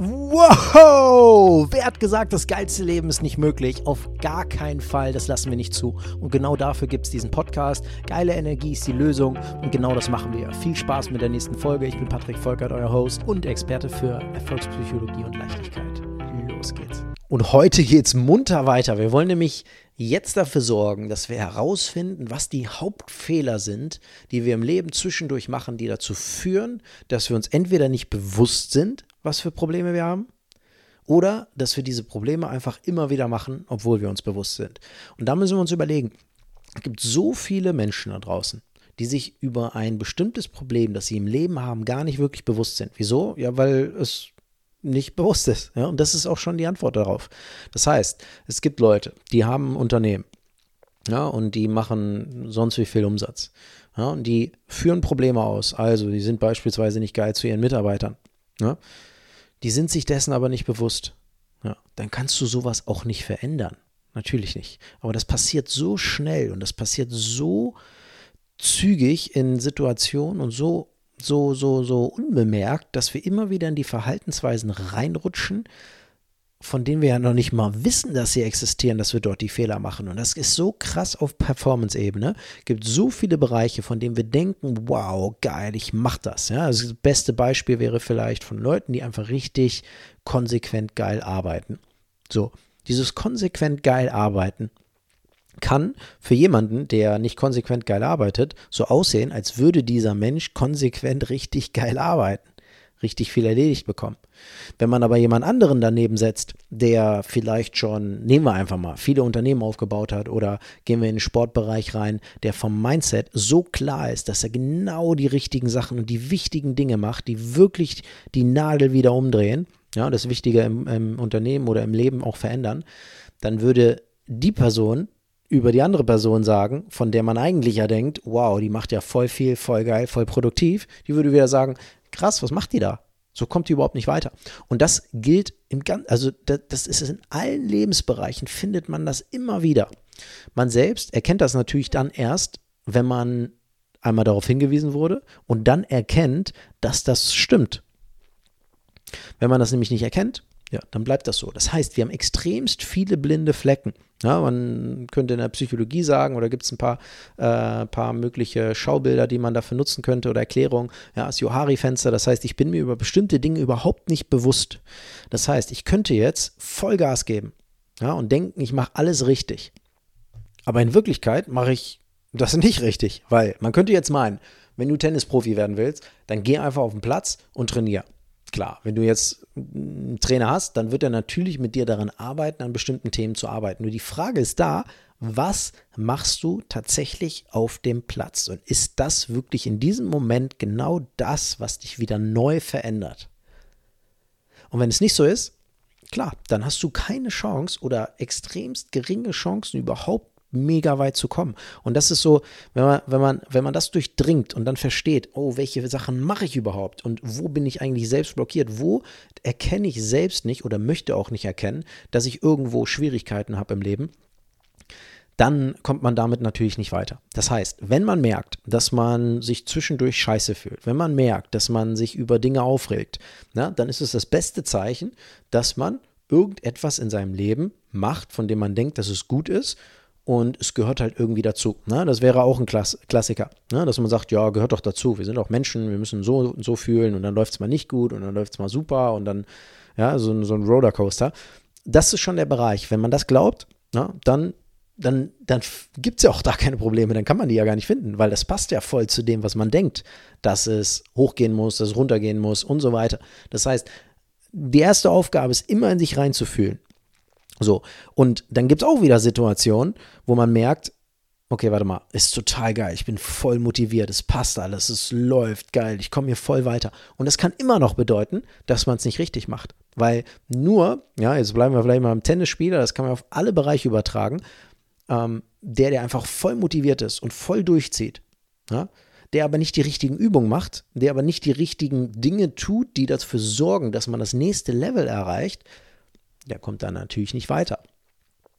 Wow! Wer hat gesagt, das geilste Leben ist nicht möglich? Auf gar keinen Fall, das lassen wir nicht zu. Und genau dafür gibt es diesen Podcast. Geile Energie ist die Lösung und genau das machen wir. Viel Spaß mit der nächsten Folge. Ich bin Patrick Volkert, euer Host und Experte für Erfolgspsychologie und Leichtigkeit. Los geht's. Und heute geht's munter weiter. Wir wollen nämlich jetzt dafür sorgen, dass wir herausfinden, was die Hauptfehler sind, die wir im Leben zwischendurch machen, die dazu führen, dass wir uns entweder nicht bewusst sind, was für Probleme wir haben, oder dass wir diese Probleme einfach immer wieder machen, obwohl wir uns bewusst sind. Und da müssen wir uns überlegen, es gibt so viele Menschen da draußen, die sich über ein bestimmtes Problem, das sie im Leben haben, gar nicht wirklich bewusst sind. Wieso? Ja, weil es nicht bewusst ist. Ja? Und das ist auch schon die Antwort darauf. Das heißt, es gibt Leute, die haben ein Unternehmen ja, und die machen sonst wie viel Umsatz. Ja, und die führen Probleme aus. Also, die sind beispielsweise nicht geil zu ihren Mitarbeitern. Ja? Die sind sich dessen aber nicht bewusst. Ja, dann kannst du sowas auch nicht verändern. Natürlich nicht. Aber das passiert so schnell und das passiert so zügig in Situationen und so, so, so, so unbemerkt, dass wir immer wieder in die Verhaltensweisen reinrutschen, von denen wir ja noch nicht mal wissen, dass sie existieren, dass wir dort die Fehler machen. Und das ist so krass auf Performance-Ebene. Es gibt so viele Bereiche, von denen wir denken, wow, geil, ich mach das. Ja, also das beste Beispiel wäre vielleicht von Leuten, die einfach richtig konsequent geil arbeiten. So, dieses konsequent geil arbeiten kann für jemanden, der nicht konsequent geil arbeitet, so aussehen, als würde dieser Mensch konsequent richtig geil arbeiten richtig viel erledigt bekommen. Wenn man aber jemand anderen daneben setzt, der vielleicht schon, nehmen wir einfach mal, viele Unternehmen aufgebaut hat oder gehen wir in den Sportbereich rein, der vom Mindset so klar ist, dass er genau die richtigen Sachen und die wichtigen Dinge macht, die wirklich die Nadel wieder umdrehen, ja, das Wichtige im, im Unternehmen oder im Leben auch verändern, dann würde die Person über die andere Person sagen, von der man eigentlich ja denkt, wow, die macht ja voll viel, voll geil, voll produktiv, die würde wieder sagen, krass, was macht die da? So kommt die überhaupt nicht weiter. Und das gilt im ganzen, also das ist in allen Lebensbereichen, findet man das immer wieder. Man selbst erkennt das natürlich dann erst, wenn man einmal darauf hingewiesen wurde und dann erkennt, dass das stimmt. Wenn man das nämlich nicht erkennt, ja, dann bleibt das so. Das heißt, wir haben extremst viele blinde Flecken. Ja, man könnte in der Psychologie sagen, oder gibt es ein paar, äh, paar mögliche Schaubilder, die man dafür nutzen könnte oder Erklärungen. Ja, das Johari-Fenster, das heißt, ich bin mir über bestimmte Dinge überhaupt nicht bewusst. Das heißt, ich könnte jetzt Vollgas geben ja, und denken, ich mache alles richtig. Aber in Wirklichkeit mache ich das nicht richtig, weil man könnte jetzt meinen, wenn du Tennisprofi werden willst, dann geh einfach auf den Platz und trainier. Klar, wenn du jetzt einen Trainer hast, dann wird er natürlich mit dir daran arbeiten, an bestimmten Themen zu arbeiten. Nur die Frage ist da, was machst du tatsächlich auf dem Platz? Und ist das wirklich in diesem Moment genau das, was dich wieder neu verändert? Und wenn es nicht so ist, klar, dann hast du keine Chance oder extremst geringe Chancen überhaupt mega weit zu kommen. Und das ist so, wenn man, wenn man, wenn man das durchdringt und dann versteht, oh, welche Sachen mache ich überhaupt und wo bin ich eigentlich selbst blockiert, wo erkenne ich selbst nicht oder möchte auch nicht erkennen, dass ich irgendwo Schwierigkeiten habe im Leben, dann kommt man damit natürlich nicht weiter. Das heißt, wenn man merkt, dass man sich zwischendurch scheiße fühlt, wenn man merkt, dass man sich über Dinge aufregt, na, dann ist es das beste Zeichen, dass man irgendetwas in seinem Leben macht, von dem man denkt, dass es gut ist und es gehört halt irgendwie dazu. Ne? Das wäre auch ein Klass Klassiker, ne? dass man sagt, ja, gehört doch dazu. Wir sind auch Menschen, wir müssen so und so fühlen und dann läuft es mal nicht gut und dann läuft es mal super und dann, ja, so, so ein Rollercoaster. Das ist schon der Bereich. Wenn man das glaubt, ne, dann, dann, dann gibt es ja auch da keine Probleme, dann kann man die ja gar nicht finden, weil das passt ja voll zu dem, was man denkt, dass es hochgehen muss, dass es runtergehen muss und so weiter. Das heißt, die erste Aufgabe ist immer in sich reinzufühlen. So, und dann gibt es auch wieder Situationen, wo man merkt, okay, warte mal, ist total geil, ich bin voll motiviert, es passt alles, es läuft geil, ich komme hier voll weiter. Und das kann immer noch bedeuten, dass man es nicht richtig macht. Weil nur, ja, jetzt bleiben wir vielleicht mal im Tennisspieler, das kann man auf alle Bereiche übertragen, ähm, der, der einfach voll motiviert ist und voll durchzieht, ja, der aber nicht die richtigen Übungen macht, der aber nicht die richtigen Dinge tut, die dafür sorgen, dass man das nächste Level erreicht, der kommt dann natürlich nicht weiter.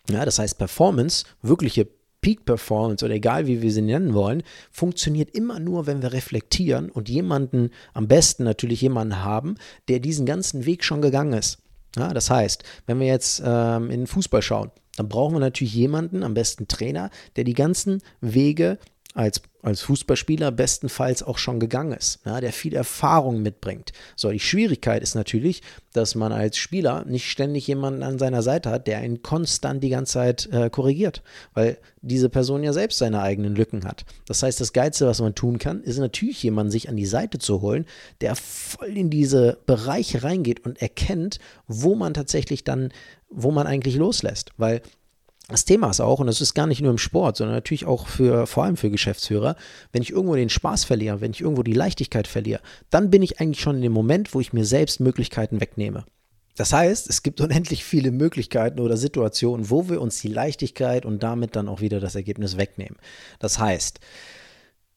Ja, das heißt, Performance, wirkliche Peak Performance oder egal wie wir sie nennen wollen, funktioniert immer nur, wenn wir reflektieren und jemanden, am besten natürlich jemanden haben, der diesen ganzen Weg schon gegangen ist. Ja, das heißt, wenn wir jetzt ähm, in den Fußball schauen, dann brauchen wir natürlich jemanden, am besten Trainer, der die ganzen Wege als, als Fußballspieler bestenfalls auch schon gegangen ist, ja, der viel Erfahrung mitbringt. So, die Schwierigkeit ist natürlich, dass man als Spieler nicht ständig jemanden an seiner Seite hat, der ihn konstant die ganze Zeit äh, korrigiert, weil diese Person ja selbst seine eigenen Lücken hat. Das heißt, das Geilste, was man tun kann, ist natürlich jemanden sich an die Seite zu holen, der voll in diese Bereiche reingeht und erkennt, wo man tatsächlich dann, wo man eigentlich loslässt, weil das Thema ist auch, und das ist gar nicht nur im Sport, sondern natürlich auch für, vor allem für Geschäftsführer, wenn ich irgendwo den Spaß verliere, wenn ich irgendwo die Leichtigkeit verliere, dann bin ich eigentlich schon in dem Moment, wo ich mir selbst Möglichkeiten wegnehme. Das heißt, es gibt unendlich viele Möglichkeiten oder Situationen, wo wir uns die Leichtigkeit und damit dann auch wieder das Ergebnis wegnehmen. Das heißt,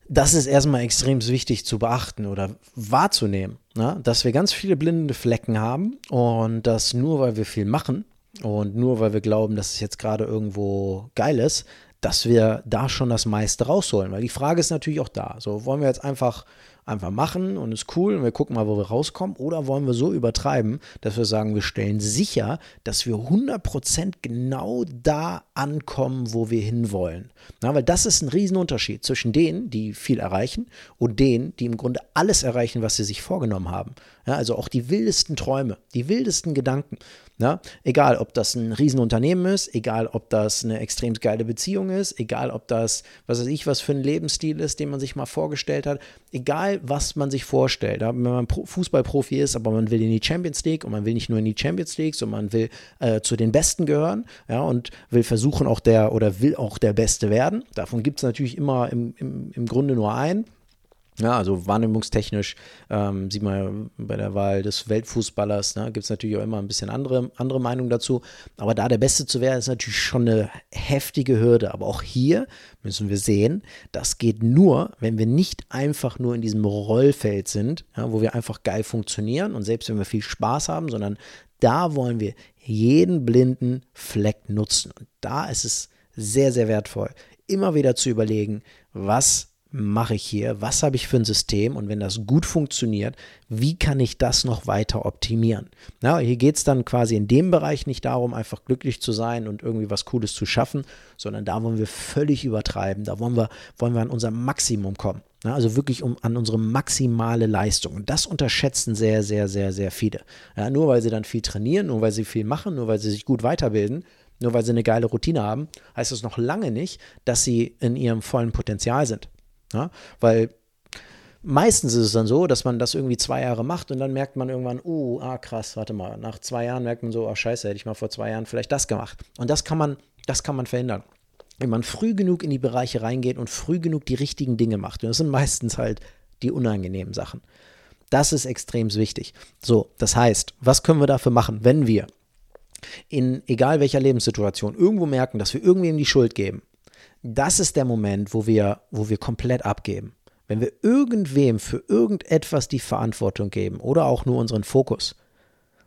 das ist erstmal extrem wichtig zu beachten oder wahrzunehmen, ne? dass wir ganz viele blinde Flecken haben und dass nur weil wir viel machen, und nur weil wir glauben, dass es jetzt gerade irgendwo geil ist, dass wir da schon das meiste rausholen. Weil die Frage ist natürlich auch da. So, wollen wir jetzt einfach einfach machen und ist cool und wir gucken mal, wo wir rauskommen? Oder wollen wir so übertreiben, dass wir sagen, wir stellen sicher, dass wir 100% genau da ankommen, wo wir hinwollen? Na, weil das ist ein Riesenunterschied zwischen denen, die viel erreichen und denen, die im Grunde alles erreichen, was sie sich vorgenommen haben. Ja, also auch die wildesten Träume, die wildesten Gedanken. Ja, egal, ob das ein Riesenunternehmen ist, egal, ob das eine extrem geile Beziehung ist, egal, ob das, was weiß ich, was für ein Lebensstil ist, den man sich mal vorgestellt hat, egal, was man sich vorstellt. Ja, wenn man Fußballprofi ist, aber man will in die Champions League und man will nicht nur in die Champions League, sondern man will äh, zu den Besten gehören ja, und will versuchen auch der oder will auch der Beste werden. Davon gibt es natürlich immer im, im, im Grunde nur einen. Ja, also wahrnehmungstechnisch ähm, sieht man bei der Wahl des Weltfußballers, ne, gibt es natürlich auch immer ein bisschen andere, andere Meinungen dazu. Aber da der Beste zu werden, ist natürlich schon eine heftige Hürde. Aber auch hier müssen wir sehen, das geht nur, wenn wir nicht einfach nur in diesem Rollfeld sind, ja, wo wir einfach geil funktionieren und selbst wenn wir viel Spaß haben, sondern da wollen wir jeden blinden Fleck nutzen. Und da ist es sehr, sehr wertvoll, immer wieder zu überlegen, was mache ich hier? Was habe ich für ein System? Und wenn das gut funktioniert, wie kann ich das noch weiter optimieren? Na, hier geht es dann quasi in dem Bereich nicht darum, einfach glücklich zu sein und irgendwie was Cooles zu schaffen, sondern da wollen wir völlig übertreiben. Da wollen wir, wollen wir an unser Maximum kommen. Na, also wirklich um, an unsere maximale Leistung. Und das unterschätzen sehr, sehr, sehr, sehr viele. Ja, nur weil sie dann viel trainieren, nur weil sie viel machen, nur weil sie sich gut weiterbilden, nur weil sie eine geile Routine haben, heißt das noch lange nicht, dass sie in ihrem vollen Potenzial sind. Ja? Weil meistens ist es dann so, dass man das irgendwie zwei Jahre macht und dann merkt man irgendwann, oh, ah krass, warte mal, nach zwei Jahren merkt man so, ah scheiße, hätte ich mal vor zwei Jahren vielleicht das gemacht. Und das kann man, das kann man verhindern. Wenn man früh genug in die Bereiche reingeht und früh genug die richtigen Dinge macht. Und das sind meistens halt die unangenehmen Sachen. Das ist extrem wichtig. So, das heißt, was können wir dafür machen, wenn wir in egal welcher Lebenssituation irgendwo merken, dass wir irgendwem die Schuld geben, das ist der Moment, wo wir, wo wir komplett abgeben. Wenn wir irgendwem für irgendetwas die Verantwortung geben oder auch nur unseren Fokus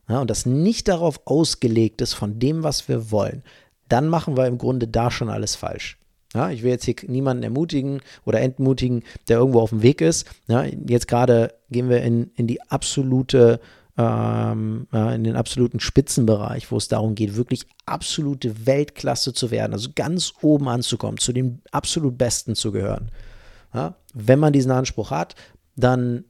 ja, und das nicht darauf ausgelegt ist von dem, was wir wollen, dann machen wir im Grunde da schon alles falsch. Ja, ich will jetzt hier niemanden ermutigen oder entmutigen, der irgendwo auf dem Weg ist. Ja, jetzt gerade gehen wir in, in die absolute ähm, in den absoluten Spitzenbereich, wo es darum geht, wirklich absolute Weltklasse zu werden, also ganz oben anzukommen, zu den absolut Besten zu gehören. Ja? Wenn man diesen Anspruch hat, dann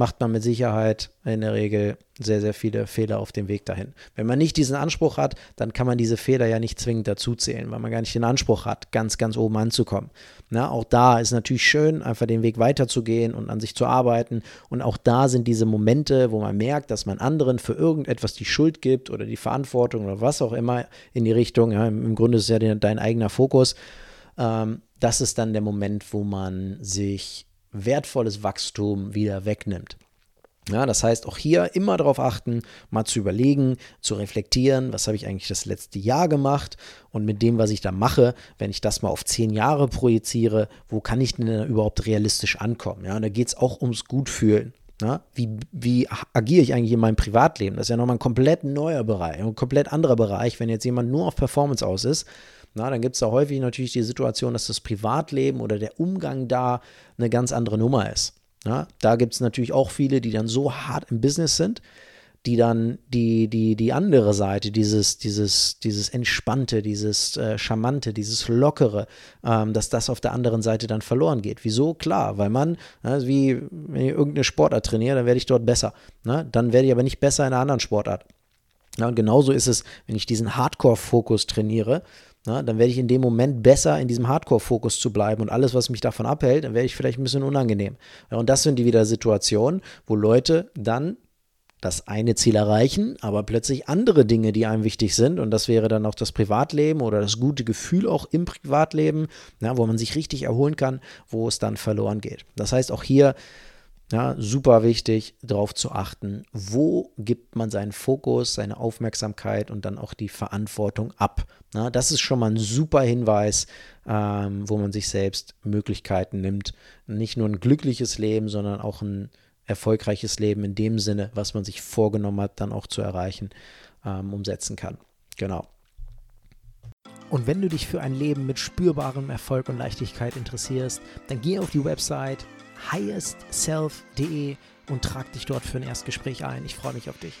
macht man mit Sicherheit in der Regel sehr, sehr viele Fehler auf dem Weg dahin. Wenn man nicht diesen Anspruch hat, dann kann man diese Fehler ja nicht zwingend dazuzählen, weil man gar nicht den Anspruch hat, ganz, ganz oben anzukommen. Na, auch da ist natürlich schön, einfach den Weg weiterzugehen und an sich zu arbeiten. Und auch da sind diese Momente, wo man merkt, dass man anderen für irgendetwas die Schuld gibt oder die Verantwortung oder was auch immer in die Richtung. Ja, Im Grunde ist es ja dein eigener Fokus. Ähm, das ist dann der Moment, wo man sich wertvolles Wachstum wieder wegnimmt. Ja, das heißt, auch hier immer darauf achten, mal zu überlegen, zu reflektieren, was habe ich eigentlich das letzte Jahr gemacht und mit dem, was ich da mache, wenn ich das mal auf zehn Jahre projiziere, wo kann ich denn überhaupt realistisch ankommen? Ja, und da geht es auch ums Gutfühlen. Ja, wie, wie agiere ich eigentlich in meinem Privatleben? Das ist ja nochmal ein komplett neuer Bereich, ein komplett anderer Bereich. Wenn jetzt jemand nur auf Performance aus ist, Na, dann gibt es da häufig natürlich die Situation, dass das Privatleben oder der Umgang da eine ganz andere Nummer ist. Ja, da gibt es natürlich auch viele, die dann so hart im Business sind, die dann die, die, die andere Seite, dieses, dieses, dieses Entspannte, dieses äh, Charmante, dieses Lockere, ähm, dass das auf der anderen Seite dann verloren geht. Wieso? Klar, weil man, äh, wie wenn ich irgendeine Sportart trainiere, dann werde ich dort besser. Ne? Dann werde ich aber nicht besser in einer anderen Sportart. Ja, und genauso ist es, wenn ich diesen Hardcore-Fokus trainiere, na, dann werde ich in dem Moment besser in diesem Hardcore-Fokus zu bleiben und alles, was mich davon abhält, dann werde ich vielleicht ein bisschen unangenehm. Ja, und das sind die wieder Situationen, wo Leute dann das eine Ziel erreichen, aber plötzlich andere Dinge, die einem wichtig sind. Und das wäre dann auch das Privatleben oder das gute Gefühl auch im Privatleben, ja, wo man sich richtig erholen kann, wo es dann verloren geht. Das heißt, auch hier ja, super wichtig, darauf zu achten, wo gibt man seinen Fokus, seine Aufmerksamkeit und dann auch die Verantwortung ab. Ja, das ist schon mal ein super Hinweis, ähm, wo man sich selbst Möglichkeiten nimmt, nicht nur ein glückliches Leben, sondern auch ein erfolgreiches Leben in dem Sinne, was man sich vorgenommen hat, dann auch zu erreichen, ähm, umsetzen kann. Genau. Und wenn du dich für ein Leben mit spürbarem Erfolg und Leichtigkeit interessierst, dann geh auf die Website highestself.de und trag dich dort für ein Erstgespräch ein. Ich freue mich auf dich.